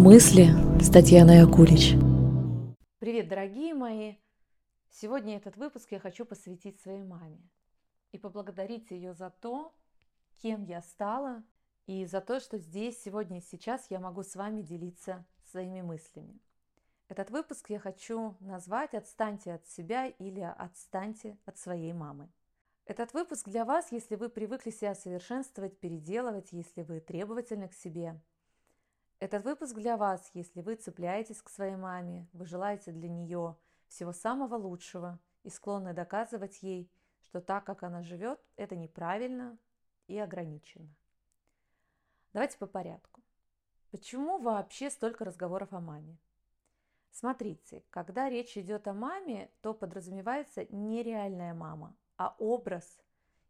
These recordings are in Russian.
Мысли с Татьяной Акулич. Привет, дорогие мои! Сегодня этот выпуск я хочу посвятить своей маме и поблагодарить ее за то, кем я стала, и за то, что здесь, сегодня и сейчас я могу с вами делиться своими мыслями. Этот выпуск я хочу назвать «Отстаньте от себя» или «Отстаньте от своей мамы». Этот выпуск для вас, если вы привыкли себя совершенствовать, переделывать, если вы требовательны к себе – этот выпуск для вас, если вы цепляетесь к своей маме, вы желаете для нее всего самого лучшего и склонны доказывать ей, что так, как она живет, это неправильно и ограничено. Давайте по порядку. Почему вообще столько разговоров о маме? Смотрите, когда речь идет о маме, то подразумевается не реальная мама, а образ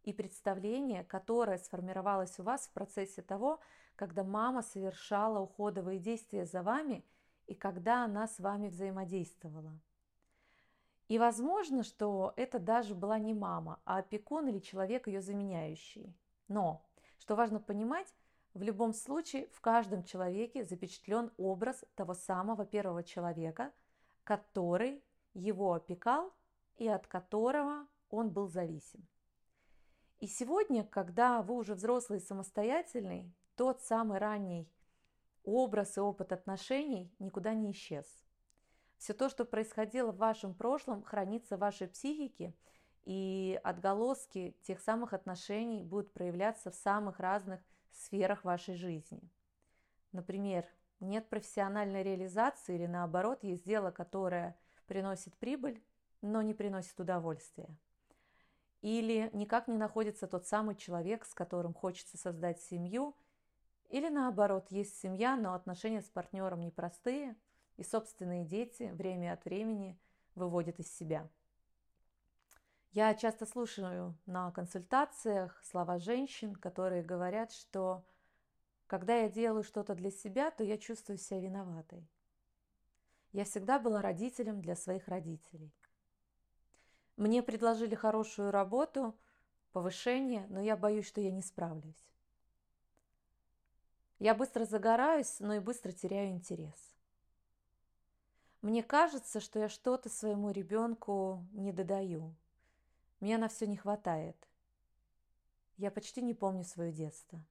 и представление, которое сформировалось у вас в процессе того, когда мама совершала уходовые действия за вами и когда она с вами взаимодействовала. И возможно, что это даже была не мама, а опекун или человек ее заменяющий. Но, что важно понимать, в любом случае в каждом человеке запечатлен образ того самого первого человека, который его опекал и от которого он был зависим. И сегодня, когда вы уже взрослый и самостоятельный, тот самый ранний образ и опыт отношений никуда не исчез. Все то, что происходило в вашем прошлом, хранится в вашей психике, и отголоски тех самых отношений будут проявляться в самых разных сферах вашей жизни. Например, нет профессиональной реализации или наоборот, есть дело, которое приносит прибыль, но не приносит удовольствия. Или никак не находится тот самый человек, с которым хочется создать семью – или наоборот, есть семья, но отношения с партнером непростые, и собственные дети время от времени выводят из себя. Я часто слушаю на консультациях слова женщин, которые говорят, что когда я делаю что-то для себя, то я чувствую себя виноватой. Я всегда была родителем для своих родителей. Мне предложили хорошую работу, повышение, но я боюсь, что я не справлюсь. Я быстро загораюсь, но и быстро теряю интерес. Мне кажется, что я что-то своему ребенку не додаю. Мне на все не хватает. Я почти не помню свое детство.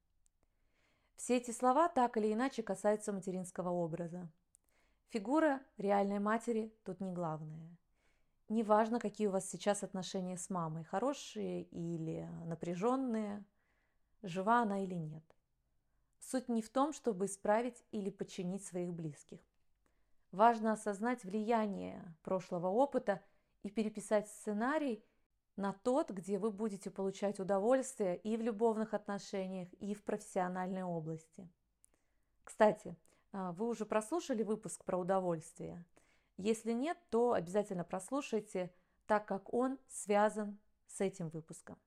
Все эти слова так или иначе касаются материнского образа. Фигура реальной матери тут не главная. Неважно, какие у вас сейчас отношения с мамой, хорошие или напряженные, жива она или нет. Суть не в том, чтобы исправить или подчинить своих близких. Важно осознать влияние прошлого опыта и переписать сценарий на тот, где вы будете получать удовольствие и в любовных отношениях, и в профессиональной области. Кстати, а, вы уже прослушали выпуск про удовольствие? Если нет, то обязательно прослушайте, так как он связан с этим выпуском.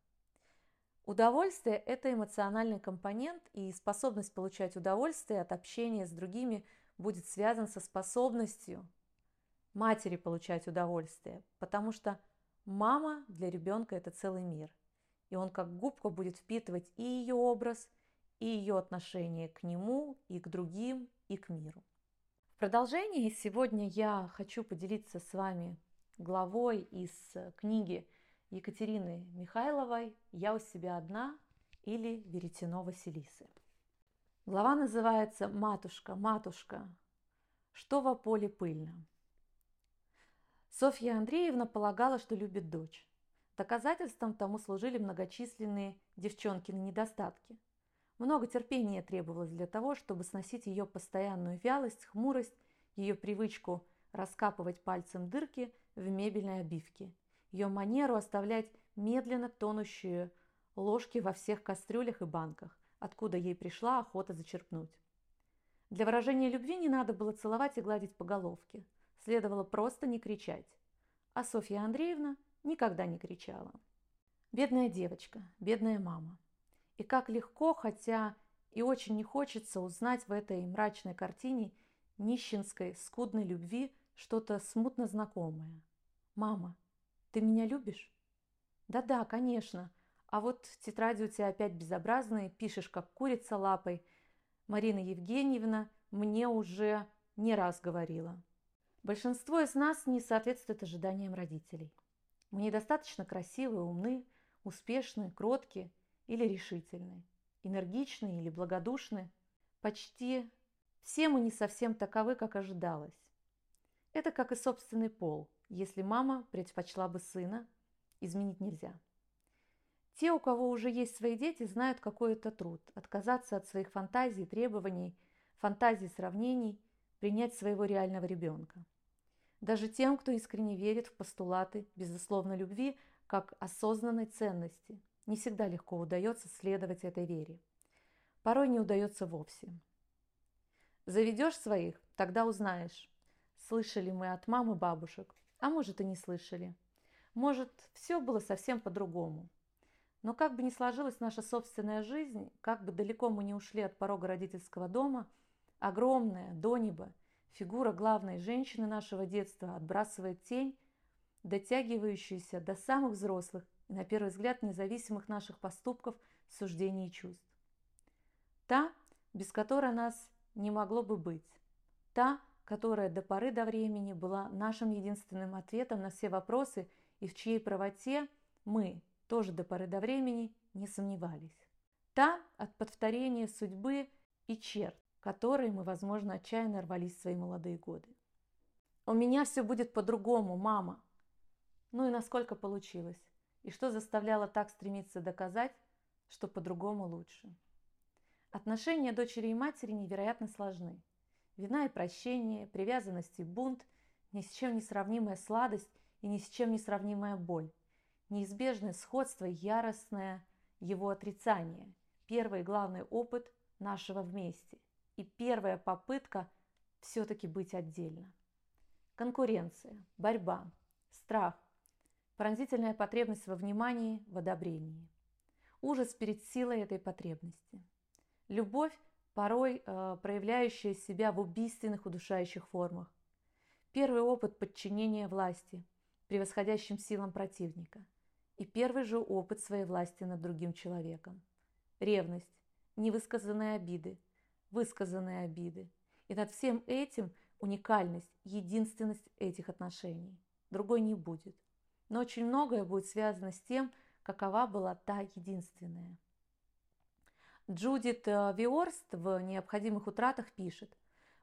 Удовольствие – это эмоциональный компонент, и способность получать удовольствие от общения с другими будет связан со способностью матери получать удовольствие, потому что мама для ребенка – это целый мир. И он как губка будет впитывать и ее образ, и ее отношение к нему, и к другим, и к миру. Продолжение сегодня я хочу поделиться с вами главой из книги Екатерины Михайловой «Я у себя одна» или «Веретено Василисы». Глава называется «Матушка, матушка, что во поле пыльно». Софья Андреевна полагала, что любит дочь. Доказательством тому служили многочисленные девчонкины недостатки. Много терпения требовалось для того, чтобы сносить ее постоянную вялость, хмурость, ее привычку раскапывать пальцем дырки в мебельной обивке – ее манеру оставлять медленно тонущие ложки во всех кастрюлях и банках, откуда ей пришла охота зачерпнуть. Для выражения любви не надо было целовать и гладить по головке. Следовало просто не кричать. А Софья Андреевна никогда не кричала. Бедная девочка, бедная мама. И как легко, хотя и очень не хочется узнать в этой мрачной картине нищенской, скудной любви что-то смутно знакомое. Мама, ты меня любишь? Да-да, конечно. А вот тетради у тебя опять безобразные, пишешь как курица лапой. Марина Евгеньевна, мне уже не раз говорила. Большинство из нас не соответствует ожиданиям родителей. Мы недостаточно красивые, умны, успешны, кроткие или решительны, энергичны или благодушны. Почти все мы не совсем таковы, как ожидалось. Это как и собственный пол. Если мама предпочла бы сына, изменить нельзя. Те, у кого уже есть свои дети, знают, какой это труд. Отказаться от своих фантазий, требований, фантазий, сравнений, принять своего реального ребенка. Даже тем, кто искренне верит в постулаты безусловной любви как осознанной ценности, не всегда легко удается следовать этой вере. Порой не удается вовсе. Заведешь своих, тогда узнаешь, слышали мы от мамы бабушек, а может и не слышали. Может, все было совсем по-другому. Но как бы ни сложилась наша собственная жизнь, как бы далеко мы не ушли от порога родительского дома, огромная, до неба, фигура главной женщины нашего детства отбрасывает тень, дотягивающуюся до самых взрослых и, на первый взгляд, независимых наших поступков, суждений и чувств. Та, без которой нас не могло бы быть. Та, которая до поры до времени была нашим единственным ответом на все вопросы и в чьей правоте мы тоже до поры до времени не сомневались. Та от подвторения судьбы и черт, которые мы, возможно, отчаянно рвались в свои молодые годы. «У меня все будет по-другому, мама!» Ну и насколько получилось? И что заставляло так стремиться доказать, что по-другому лучше? Отношения дочери и матери невероятно сложны. Вина и прощение, привязанность и бунт, ни с чем не сравнимая сладость и ни с чем не сравнимая боль, неизбежное сходство и яростное его отрицание, первый главный опыт нашего вместе и первая попытка все-таки быть отдельно. Конкуренция, борьба, страх, пронзительная потребность во внимании, в одобрении. Ужас перед силой этой потребности. Любовь, порой э, проявляющая себя в убийственных удушающих формах. Первый опыт подчинения власти, превосходящим силам противника. И первый же опыт своей власти над другим человеком. Ревность, невысказанные обиды, высказанные обиды. И над всем этим уникальность, единственность этих отношений. Другой не будет. Но очень многое будет связано с тем, какова была та единственная. Джудит э, Виорст в «Необходимых утратах» пишет,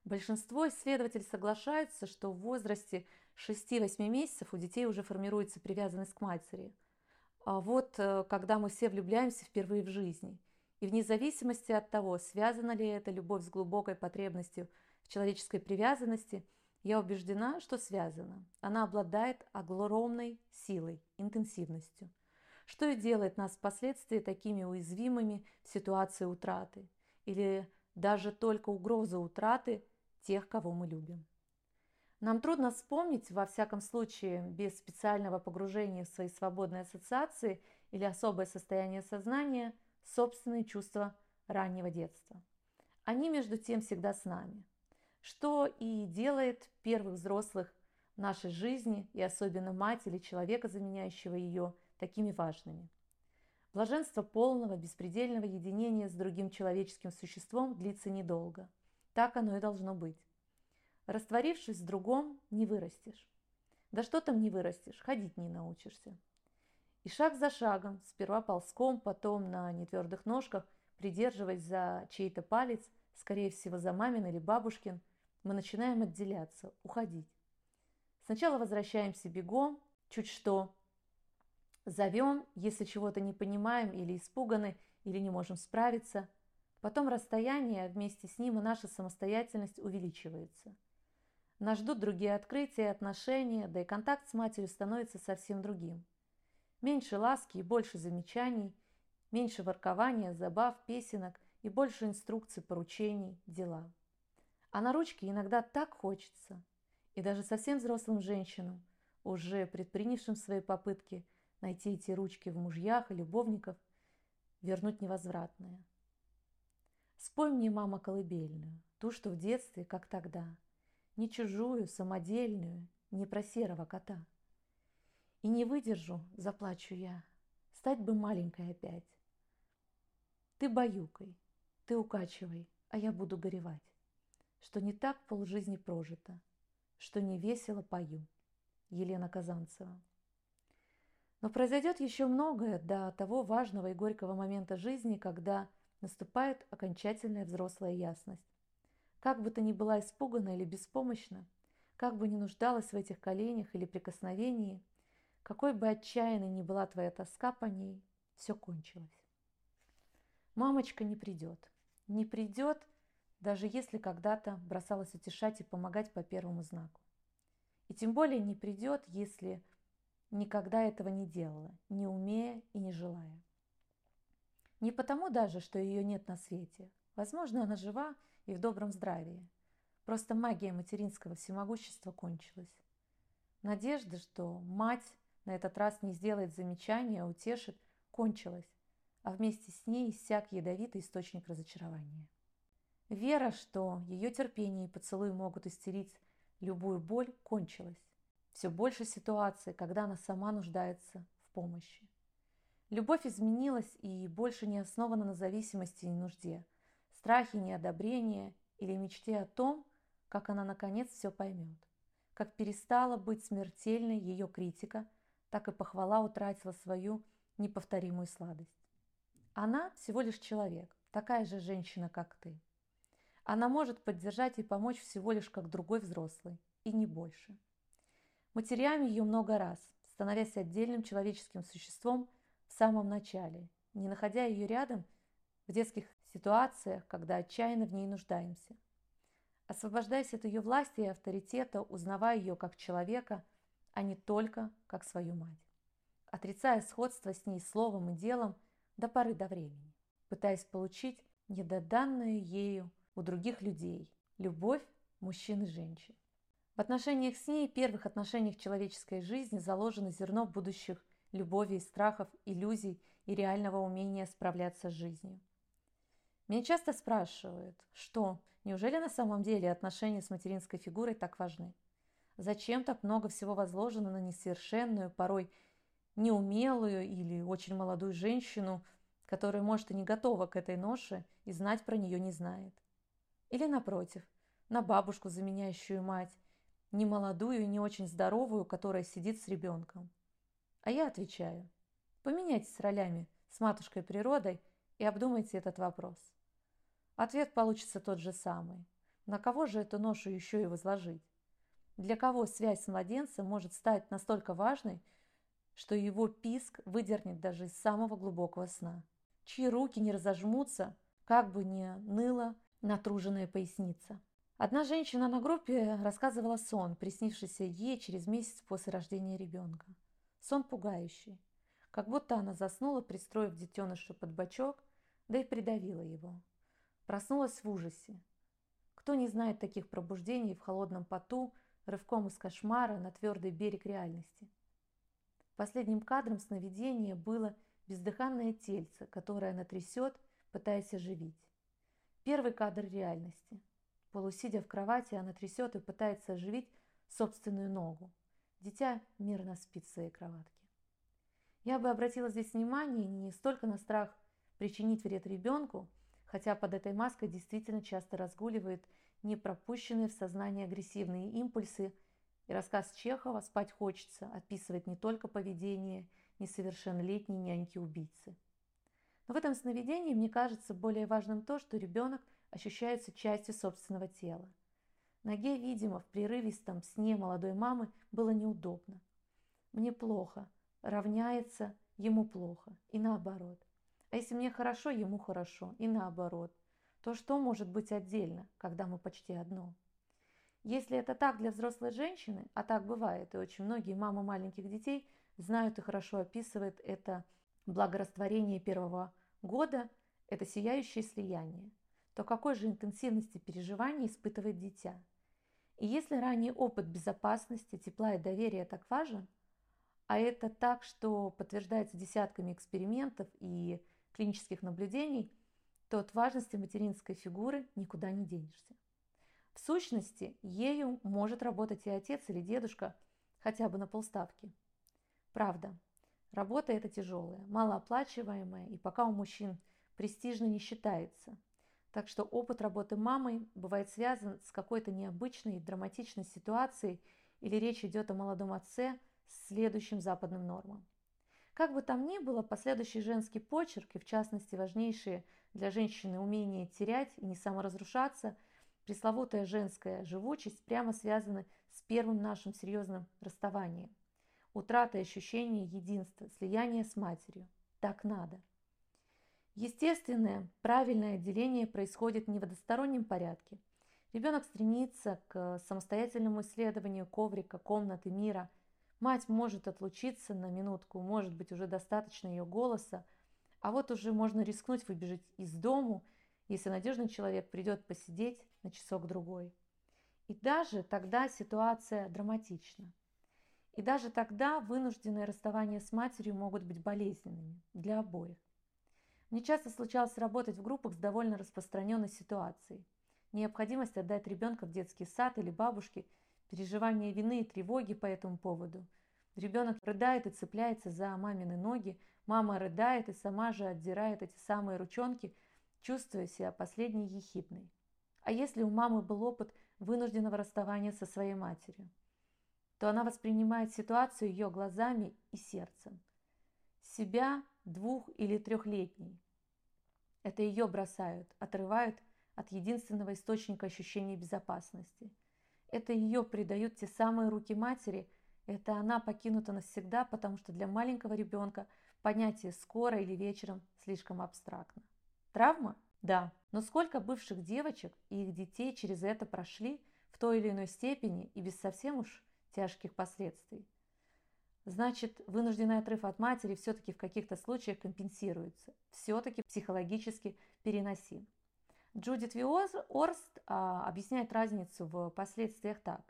большинство исследователей соглашаются, что в возрасте 6-8 месяцев у детей уже формируется привязанность к матери. А вот э, когда мы все влюбляемся впервые в жизни. И вне зависимости от того, связана ли эта любовь с глубокой потребностью в человеческой привязанности, я убеждена, что связана. Она обладает огромной силой, интенсивностью что и делает нас впоследствии такими уязвимыми в ситуации утраты или даже только угрозы утраты тех, кого мы любим. Нам трудно вспомнить, во всяком случае, без специального погружения в свои свободные ассоциации или особое состояние сознания, собственные чувства раннего детства. Они, между тем, всегда с нами. Что и делает первых взрослых в нашей жизни, и особенно мать или человека, заменяющего ее – такими важными. Блаженство полного, беспредельного единения с другим человеческим существом длится недолго. Так оно и должно быть. Растворившись в другом, не вырастешь. Да что там не вырастешь, ходить не научишься. И шаг за шагом, сперва ползком, потом на нетвердых ножках, придерживаясь за чей-то палец, скорее всего за мамин или бабушкин, мы начинаем отделяться, уходить. Сначала возвращаемся бегом, чуть что, Зовем, если чего-то не понимаем или испуганы, или не можем справиться. Потом расстояние, а вместе с ним и наша самостоятельность увеличивается. Нас ждут другие открытия отношения, да и контакт с матерью становится совсем другим. Меньше ласки и больше замечаний, меньше воркования, забав, песенок и больше инструкций, поручений, дела. А на ручке иногда так хочется. И даже совсем взрослым женщинам, уже предпринявшим свои попытки – найти эти ручки в мужьях и любовников, вернуть невозвратное. Спой мне, мама, колыбельную, ту, что в детстве, как тогда, не чужую, самодельную, не про серого кота. И не выдержу, заплачу я, стать бы маленькой опять. Ты баюкой, ты укачивай, а я буду горевать. Что не так полжизни прожито, что не весело пою. Елена Казанцева. Но произойдет еще многое до того важного и горького момента жизни, когда наступает окончательная взрослая ясность. Как бы ты ни была испугана или беспомощна, как бы ни нуждалась в этих коленях или прикосновении, какой бы отчаянной ни была твоя тоска по ней, все кончилось. Мамочка не придет. Не придет, даже если когда-то бросалась утешать и помогать по первому знаку. И тем более не придет, если никогда этого не делала, не умея и не желая. Не потому даже, что ее нет на свете. Возможно, она жива и в добром здравии. Просто магия материнского всемогущества кончилась. Надежда, что мать на этот раз не сделает замечания, утешит, кончилась, а вместе с ней иссяк ядовитый источник разочарования. Вера, что ее терпение и поцелуй могут исцелить любую боль, кончилась. Все больше ситуаций, когда она сама нуждается в помощи. Любовь изменилась и больше не основана на зависимости и нужде, страхе, неодобрении или мечте о том, как она наконец все поймет. Как перестала быть смертельной ее критика, так и похвала утратила свою неповторимую сладость. Она всего лишь человек, такая же женщина, как ты. Она может поддержать и помочь всего лишь как другой взрослый, и не больше. Матерями ее много раз, становясь отдельным человеческим существом в самом начале, не находя ее рядом в детских ситуациях, когда отчаянно в ней нуждаемся. Освобождаясь от ее власти и авторитета, узнавая ее как человека, а не только как свою мать. Отрицая сходство с ней словом и делом до поры до времени, пытаясь получить недоданную ею у других людей – любовь мужчин и женщин. В отношениях с ней, первых отношениях человеческой жизни заложено зерно будущих любови и страхов, иллюзий и реального умения справляться с жизнью. Меня часто спрашивают, что, неужели на самом деле отношения с материнской фигурой так важны? Зачем так много всего возложено на несовершенную, порой неумелую или очень молодую женщину, которая, может, и не готова к этой ноше и знать про нее не знает? Или, напротив, на бабушку, заменяющую мать, не молодую и не очень здоровую, которая сидит с ребенком? А я отвечаю, поменяйтесь ролями с матушкой природой и обдумайте этот вопрос. Ответ получится тот же самый. На кого же эту ношу еще и возложить? Для кого связь с младенцем может стать настолько важной, что его писк выдернет даже из самого глубокого сна? Чьи руки не разожмутся, как бы ни ныла натруженная поясница? Одна женщина на группе рассказывала сон, приснившийся ей через месяц после рождения ребенка. Сон пугающий. Как будто она заснула, пристроив детеныша под бочок, да и придавила его. Проснулась в ужасе. Кто не знает таких пробуждений в холодном поту, рывком из кошмара на твердый берег реальности? Последним кадром сновидения было бездыханное тельце, которое она трясет, пытаясь оживить. Первый кадр реальности. Полусидя в кровати, она трясет и пытается оживить собственную ногу. Дитя мирно спит в своей кроватке. Я бы обратила здесь внимание не столько на страх причинить вред ребенку, хотя под этой маской действительно часто разгуливают непропущенные в сознание агрессивные импульсы, и рассказ Чехова «Спать хочется» описывает не только поведение несовершеннолетней няньки-убийцы. Но в этом сновидении мне кажется более важным то, что ребенок ощущается частью собственного тела – Ноге, видимо, в прерывистом сне молодой мамы было неудобно. Мне плохо, равняется, ему плохо, и наоборот. А если мне хорошо, ему хорошо, и наоборот. То что может быть отдельно, когда мы почти одно? Если это так для взрослой женщины, а так бывает, и очень многие мамы маленьких детей знают и хорошо описывают это благорастворение первого года, это сияющее слияние, то какой же интенсивности переживаний испытывает дитя – и если ранний опыт безопасности, тепла и доверия так важен, а это так, что подтверждается десятками экспериментов и клинических наблюдений, то от важности материнской фигуры никуда не денешься. В сущности, ею может работать и отец или дедушка хотя бы на полставки. Правда, работа эта тяжелая, малооплачиваемая и пока у мужчин престижно не считается. Так что опыт работы мамой бывает связан с какой-то необычной, драматичной ситуацией или речь идет о молодом отце с следующим западным нормам. Как бы там ни было, последующий женский почерк, и в частности важнейшие для женщины умения терять и не саморазрушаться, пресловутая женская живучесть прямо связаны с первым нашим серьезным расставанием. Утрата ощущения единства, слияния с матерью. Так надо. Естественное, правильное отделение происходит не в одностороннем порядке. Ребенок стремится к самостоятельному исследованию коврика, комнаты, мира. Мать может отлучиться на минутку, может быть уже достаточно ее голоса, а вот уже можно рискнуть выбежать из дому, если надежный человек придет посидеть на часок-другой. И даже тогда ситуация драматична. И даже тогда вынужденные расставания с матерью могут быть болезненными для обоих. Мне часто случалось работать в группах с довольно распространенной ситуацией. Необходимость отдать ребенка в детский сад или бабушке, переживание вины и тревоги по этому поводу. Ребенок рыдает и цепляется за мамины ноги, мама рыдает и сама же отдирает эти самые ручонки, чувствуя себя последней ехидной. А если у мамы был опыт вынужденного расставания со своей матерью, то она воспринимает ситуацию ее глазами и сердцем. Себя двух- или трехлетней. Это ее бросают, отрывают от единственного источника ощущения безопасности. Это ее предают те самые руки матери, это она покинута навсегда, потому что для маленького ребенка понятие «скоро» или «вечером» слишком абстрактно. Травма? Да. Но сколько бывших девочек и их детей через это прошли в той или иной степени и без совсем уж тяжких последствий? значит, вынужденный отрыв от матери все-таки в каких-то случаях компенсируется, все-таки психологически переносим. Джудит Виорст а, объясняет разницу в последствиях так.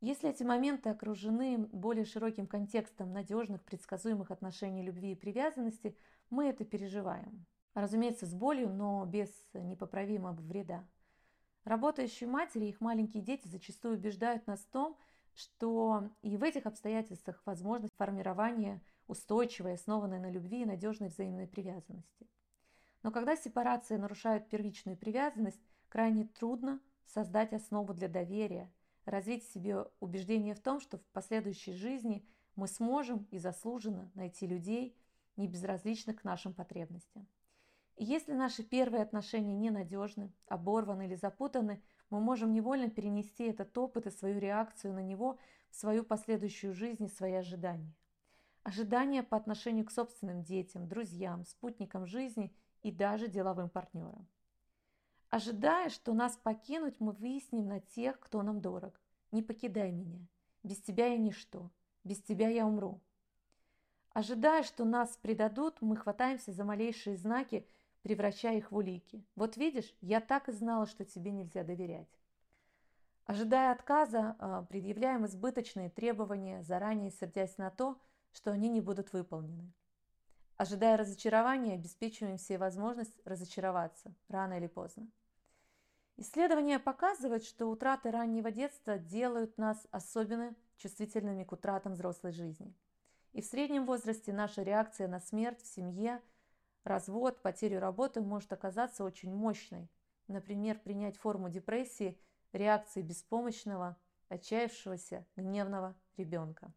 Если эти моменты окружены более широким контекстом надежных, предсказуемых отношений любви и привязанности, мы это переживаем. Разумеется, с болью, но без непоправимого вреда. Работающие матери и их маленькие дети зачастую убеждают нас в том, что и в этих обстоятельствах возможность формирования устойчивой, основанной на любви и надежной взаимной привязанности. Но когда сепарация нарушает первичную привязанность, крайне трудно создать основу для доверия, развить в себе убеждение в том, что в последующей жизни мы сможем и заслуженно найти людей, не безразличных к нашим потребностям. И если наши первые отношения ненадежны, оборваны или запутаны – мы можем невольно перенести этот опыт и свою реакцию на него в свою последующую жизнь и свои ожидания. Ожидания по отношению к собственным детям, друзьям, спутникам жизни и даже деловым партнерам. Ожидая, что нас покинуть, мы выясним на тех, кто нам дорог. Не покидай меня. Без тебя я ничто. Без тебя я умру. Ожидая, что нас предадут, мы хватаемся за малейшие знаки, превращая их в улики. Вот видишь, я так и знала, что тебе нельзя доверять. Ожидая отказа, а, предъявляем избыточные требования, заранее сердясь на то, что они не будут выполнены. Ожидая разочарования, обеспечиваем себе возможность разочароваться рано или поздно. Исследования показывают, что утраты раннего детства делают нас особенно чувствительными к утратам взрослой жизни. И в среднем возрасте наша реакция на смерть в семье – Развод, потерю работы может оказаться очень мощной. Например, принять форму депрессии, реакции беспомощного, отчаявшегося, гневного ребенка.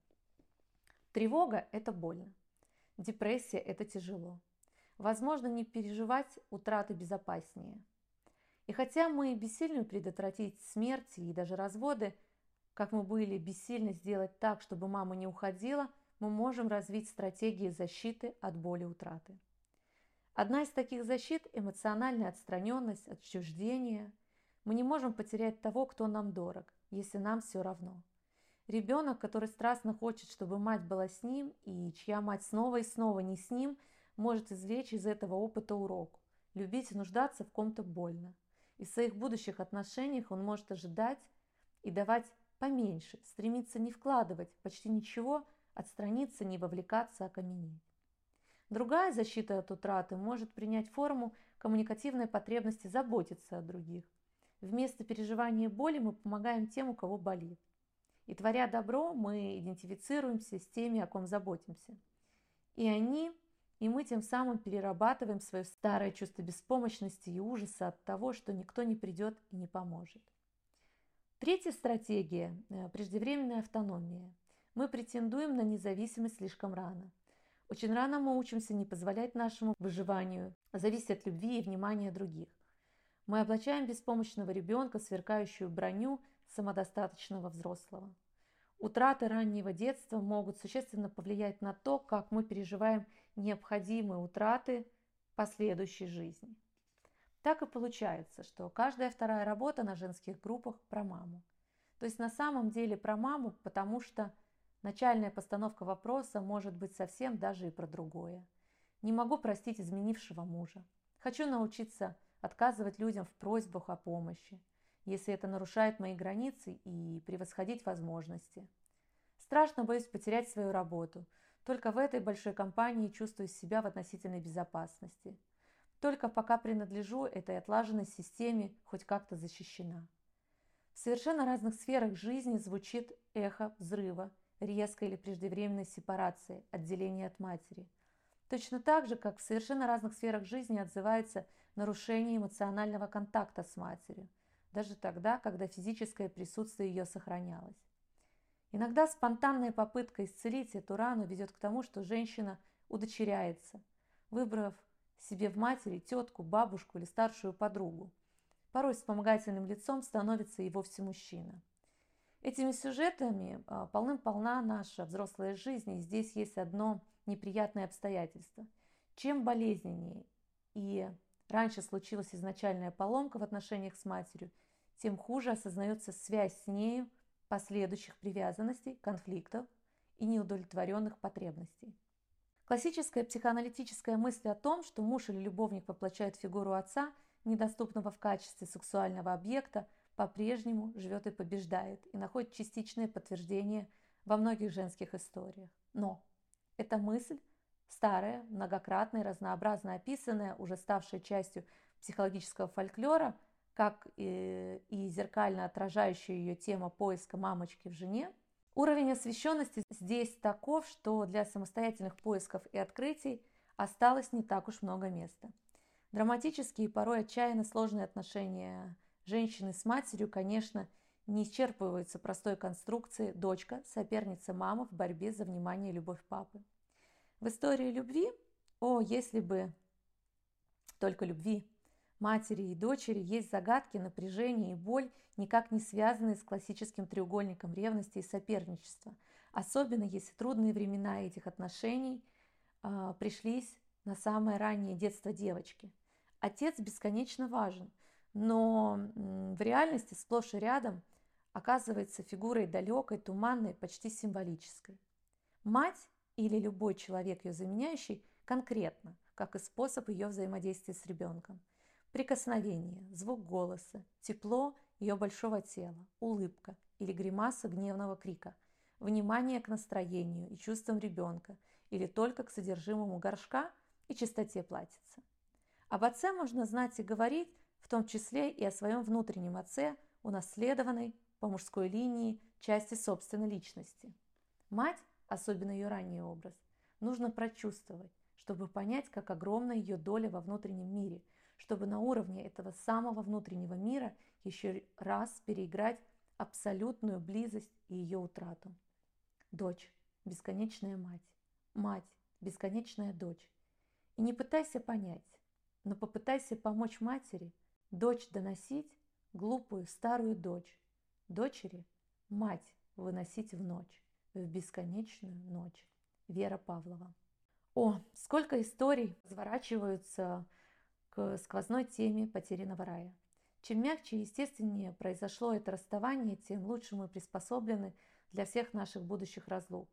Тревога – это больно. Депрессия – это тяжело. Возможно, не переживать утраты безопаснее. И хотя мы бессильны предотвратить смерть и даже разводы, как мы были бессильны сделать так, чтобы мама не уходила, мы можем развить стратегии защиты от боли утраты. Одна из таких защит – эмоциональная отстраненность, отчуждение. Мы не можем потерять того, кто нам дорог, если нам все равно. Ребенок, который страстно хочет, чтобы мать была с ним, и чья мать снова и снова не с ним, может извлечь из этого опыта урок. Любить и нуждаться в ком-то больно. И в своих будущих отношениях он может ожидать и давать поменьше, стремиться не вкладывать почти ничего, отстраниться, не вовлекаться, окаменеть. Другая защита от утраты может принять форму коммуникативной потребности заботиться о других. Вместо переживания боли мы помогаем тем, у кого болит. И творя добро, мы идентифицируемся с теми, о ком заботимся. И они и мы тем самым перерабатываем свое старое чувство беспомощности и ужаса от того, что никто не придет и не поможет. Третья стратегия – преждевременная автономия. Мы претендуем на независимость слишком рано. Очень рано мы учимся не позволять нашему выживанию зависеть от любви и внимания других. Мы облачаем беспомощного ребенка сверкающую броню самодостаточного взрослого. Утраты раннего детства могут существенно повлиять на то, как мы переживаем необходимые утраты последующей жизни. Так и получается, что каждая вторая работа на женских группах про маму. То есть на самом деле про маму, потому что начальная постановка вопроса может быть совсем даже и про другое. Не могу простить изменившего мужа. Хочу научиться отказывать людям в просьбах о помощи, если это нарушает мои границы и превосходить возможности. Страшно боюсь потерять свою работу. Только в этой большой компании чувствую себя в относительной безопасности. Только пока принадлежу этой отлаженной системе, хоть как-то защищена. В совершенно разных сферах жизни звучит эхо взрыва, резкой или преждевременной сепарации, отделения от матери. Точно так же, как в совершенно разных сферах жизни отзывается нарушение эмоционального контакта с матерью, даже тогда, когда физическое присутствие ее сохранялось. Иногда спонтанная попытка исцелить эту рану ведет к тому, что женщина удочеряется, выбрав себе в матери тетку, бабушку или старшую подругу. Порой вспомогательным лицом становится и вовсе мужчина. Этими сюжетами а, полным-полна наша взрослая жизнь, и здесь есть одно неприятное обстоятельство. Чем болезненнее и раньше случилась изначальная поломка в отношениях с матерью, тем хуже осознается связь с нею последующих привязанностей, конфликтов и неудовлетворенных потребностей. Классическая психоаналитическая мысль о том, что муж или любовник воплощает фигуру отца, недоступного в качестве сексуального объекта, по-прежнему живет и побеждает, и находит частичное подтверждение во многих женских историях. Но эта мысль старая, многократная, разнообразно описанная, уже ставшая частью психологического фольклора, как и, и зеркально отражающая ее тема поиска мамочки в жене, уровень освещенности здесь таков, что для самостоятельных поисков и открытий осталось не так уж много места. Драматические и порой отчаянно сложные отношения женщины с матерью, конечно, не исчерпываются простой конструкцией «дочка, соперница мама в борьбе за внимание и любовь папы». В истории любви, о, если бы только любви, матери и дочери есть загадки, напряжение и боль, никак не связанные с классическим треугольником ревности и соперничества, особенно если трудные времена этих отношений э, пришлись на самое раннее детство девочки. Отец бесконечно важен, но в реальности сплошь и рядом оказывается фигурой далекой, туманной, почти символической. Мать или любой человек, ее заменяющий, конкретно, как и способ ее взаимодействия с ребенком. Прикосновение, звук голоса, тепло ее большого тела, улыбка или гримаса гневного крика, внимание к настроению и чувствам ребенка или только к содержимому горшка и чистоте платьица. Об отце можно знать и говорить, в том числе и о своем внутреннем отце, унаследованной по мужской линии части собственной личности. Мать особенно ее ранний образ, нужно прочувствовать, чтобы понять, как огромна ее доля во внутреннем мире, чтобы на уровне этого самого внутреннего мира еще раз переиграть абсолютную близость и ее утрату. Дочь – бесконечная мать. Мать – бесконечная дочь. И не пытайся понять, но попытайся помочь матери, дочь доносить глупую старую дочь, дочери – мать выносить в ночь в бесконечную ночь. Вера Павлова. О, сколько историй разворачиваются к сквозной теме потерянного рая. Чем мягче и естественнее произошло это расставание, тем лучше мы приспособлены для всех наших будущих разлук.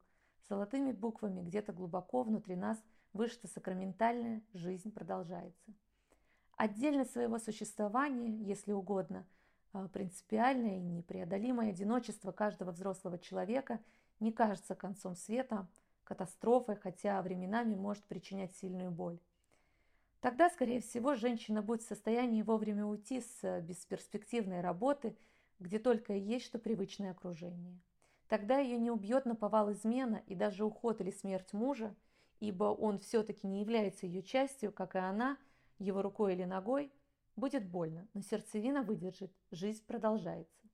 Золотыми буквами где-то глубоко внутри нас вышита сакраментальная жизнь продолжается. Отдельно своего существования, если угодно, а, принципиальное и непреодолимое одиночество каждого взрослого человека не кажется концом света, катастрофой, хотя временами может причинять сильную боль. Тогда, скорее всего, женщина будет в состоянии вовремя уйти с бесперспективной работы, где только и есть что привычное окружение. Тогда ее не убьет наповал измена и даже уход или смерть мужа, ибо он все-таки не является ее частью, как и она, его рукой или ногой, будет больно, но сердцевина выдержит, жизнь продолжается.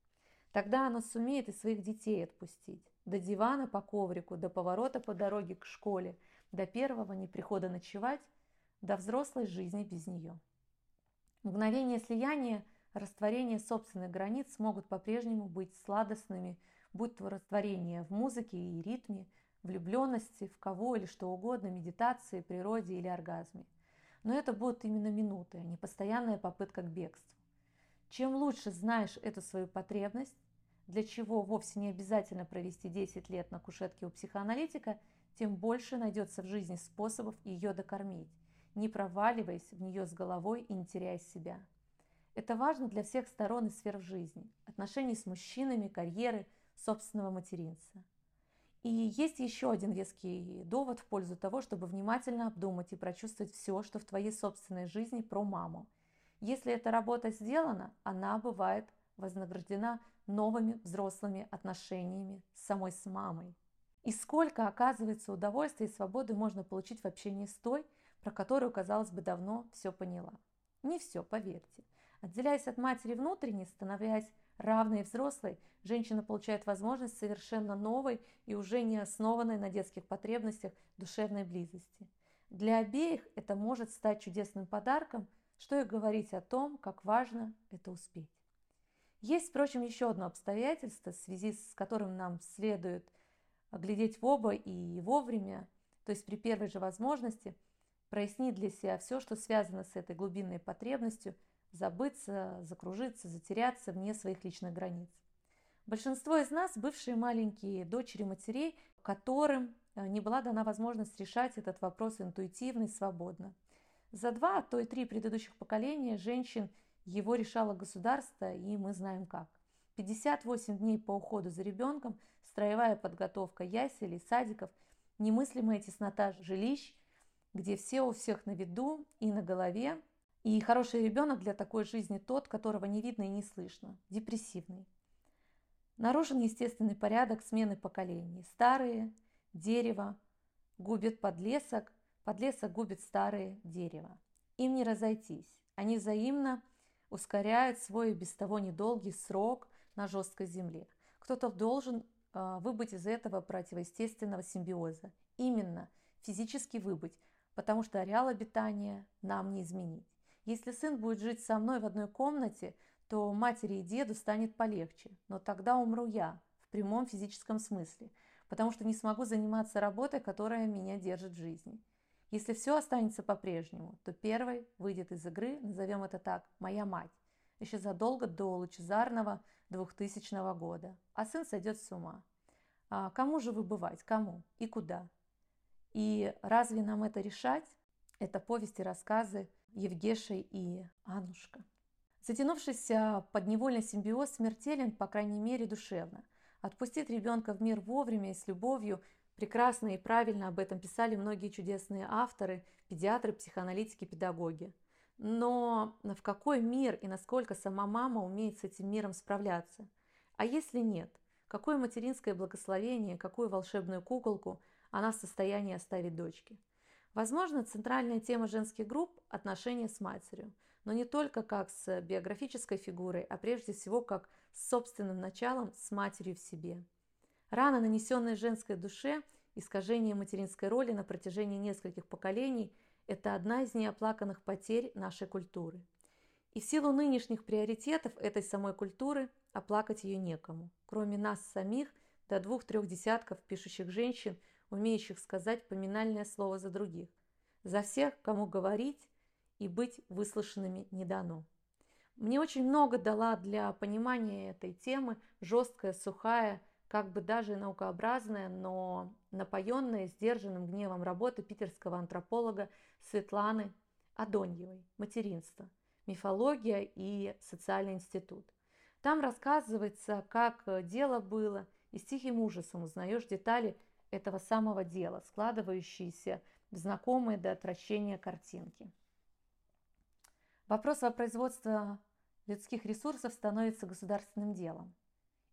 Тогда она сумеет и своих детей отпустить. До дивана по коврику, до поворота по дороге к школе, до первого неприхода ночевать, до взрослой жизни без нее. Мгновение слияния, растворение собственных границ могут по-прежнему быть сладостными, будь то растворение в музыке и ритме, влюбленности, в кого или что угодно, медитации, природе или оргазме. Но это будут именно минуты, а не постоянная попытка к бегству. Чем лучше знаешь эту свою потребность, для чего вовсе не обязательно провести 10 лет на кушетке у психоаналитика, тем больше найдется в жизни способов ее докормить, не проваливаясь в нее с головой и не теряя себя. Это важно для всех сторон и сфер в жизни, отношений с мужчинами, карьеры, собственного материнства. И есть еще один веский довод в пользу того, чтобы внимательно обдумать и прочувствовать все, что в твоей собственной жизни про маму. Если эта работа сделана, она бывает вознаграждена новыми взрослыми отношениями самой с мамой. И сколько, оказывается, удовольствия и свободы можно получить в общении с той, про которую, казалось бы, давно все поняла. Не все, поверьте. Отделяясь от матери внутренне, становясь равной взрослой, женщина получает возможность совершенно новой и уже не основанной на детских потребностях душевной близости. Для обеих это может стать чудесным подарком, что и говорить о том, как важно это успеть. Есть, впрочем, еще одно обстоятельство, в связи с которым нам следует глядеть в оба и вовремя, то есть при первой же возможности, прояснить для себя все, что связано с этой глубинной потребностью – забыться, закружиться, затеряться вне своих личных границ. Большинство из нас – бывшие маленькие дочери матерей, которым э, не была дана возможность решать этот вопрос интуитивно и свободно. За два, а то и три предыдущих поколения женщин его решало государство, и мы знаем как. 58 дней по уходу за ребенком, строевая подготовка яселей, садиков, немыслимая теснота жилищ, где все у всех на виду и на голове, и хороший ребенок для такой жизни тот, которого не видно и не слышно, депрессивный. Нарушен естественный порядок смены поколений. Старые дерево губят подлесок, подлесок губит старые дерево. Им не разойтись. Они взаимно ускоряют свой без того недолгий срок на жесткой земле. Кто-то должен э, выбыть из этого противоестественного симбиоза. Именно физически выбыть, потому что ареал обитания нам не изменить. Если сын будет жить со мной в одной комнате, то матери и деду станет полегче, но тогда умру я, в прямом физическом смысле, потому что не смогу заниматься работой, которая меня держит в жизни. Если все останется по-прежнему, то первой выйдет из игры, назовем это так, моя мать, еще задолго до лучезарного 2000 года, а сын сойдет с ума. А кому же выбывать, кому и куда? И разве нам это решать? Это повести, рассказы Евгеша и Анушка. Затянувшийся подневольный симбиоз смертелен, по крайней мере, душевно. Отпустить ребенка в мир вовремя и с любовью прекрасно и правильно об этом писали многие чудесные авторы, педиатры, психоаналитики, педагоги. Но в какой мир и насколько сама мама умеет с этим миром справляться? А если нет? Какое материнское благословение, какую волшебную куколку она в состоянии оставить дочке? Возможно, центральная тема женских групп – отношения с матерью, но не только как с биографической фигурой, а прежде всего как с собственным началом, с матерью в себе. Рана, нанесенная женской душе, искажение материнской роли на протяжении нескольких поколений – это одна из неоплаканных потерь нашей культуры. И в силу нынешних приоритетов этой самой культуры оплакать ее некому, кроме нас самих до двух-трех десятков пишущих женщин – умеющих сказать поминальное слово за других, за всех, кому говорить и быть выслушанными не дано. Мне очень много дала для понимания этой темы жесткая, сухая, как бы даже наукообразная, но напоенная сдержанным гневом работы питерского антрополога Светланы Адоньевой «Материнство. Мифология и социальный институт». Там рассказывается, как дело было, и с тихим ужасом узнаешь детали этого самого дела, складывающиеся в знакомые до отвращения картинки. Вопрос о производстве людских ресурсов становится государственным делом.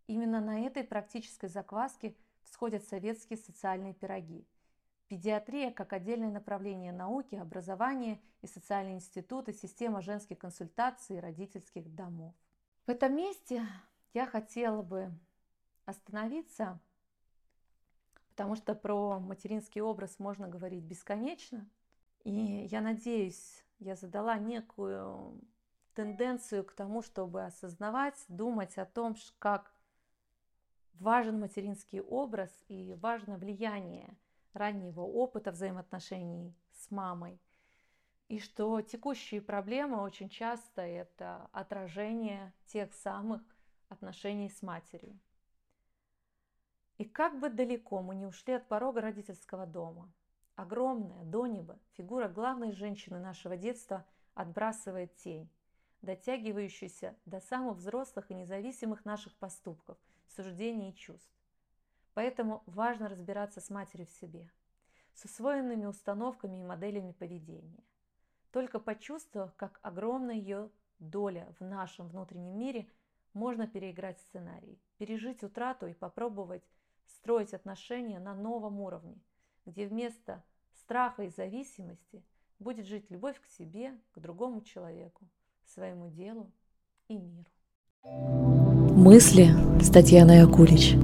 Именно на этой практической закваске всходят советские социальные пироги. Педиатрия как отдельное направление науки, образования и социальные институты, система женских консультаций и родительских домов. В этом месте я хотела бы остановиться, потому что про материнский образ можно говорить бесконечно. И я надеюсь, я задала некую тенденцию к тому, чтобы осознавать, думать о том, как важен материнский образ и важно влияние раннего опыта взаимоотношений с мамой. И что текущие проблемы очень часто это отражение тех самых отношений с матерью. И как бы далеко мы не ушли от порога родительского дома, огромная до неба фигура главной женщины нашего детства отбрасывает тень, дотягивающуюся до самых взрослых и независимых наших поступков, суждений и чувств. Поэтому важно разбираться с матерью в себе, с усвоенными установками и моделями поведения. Только почувствовав, как огромна ее доля в нашем внутреннем мире, можно переиграть сценарий, пережить утрату и попробовать строить отношения на новом уровне, где вместо страха и зависимости будет жить любовь к себе, к другому человеку, своему делу и миру. Мысли с Татьяной Акулич.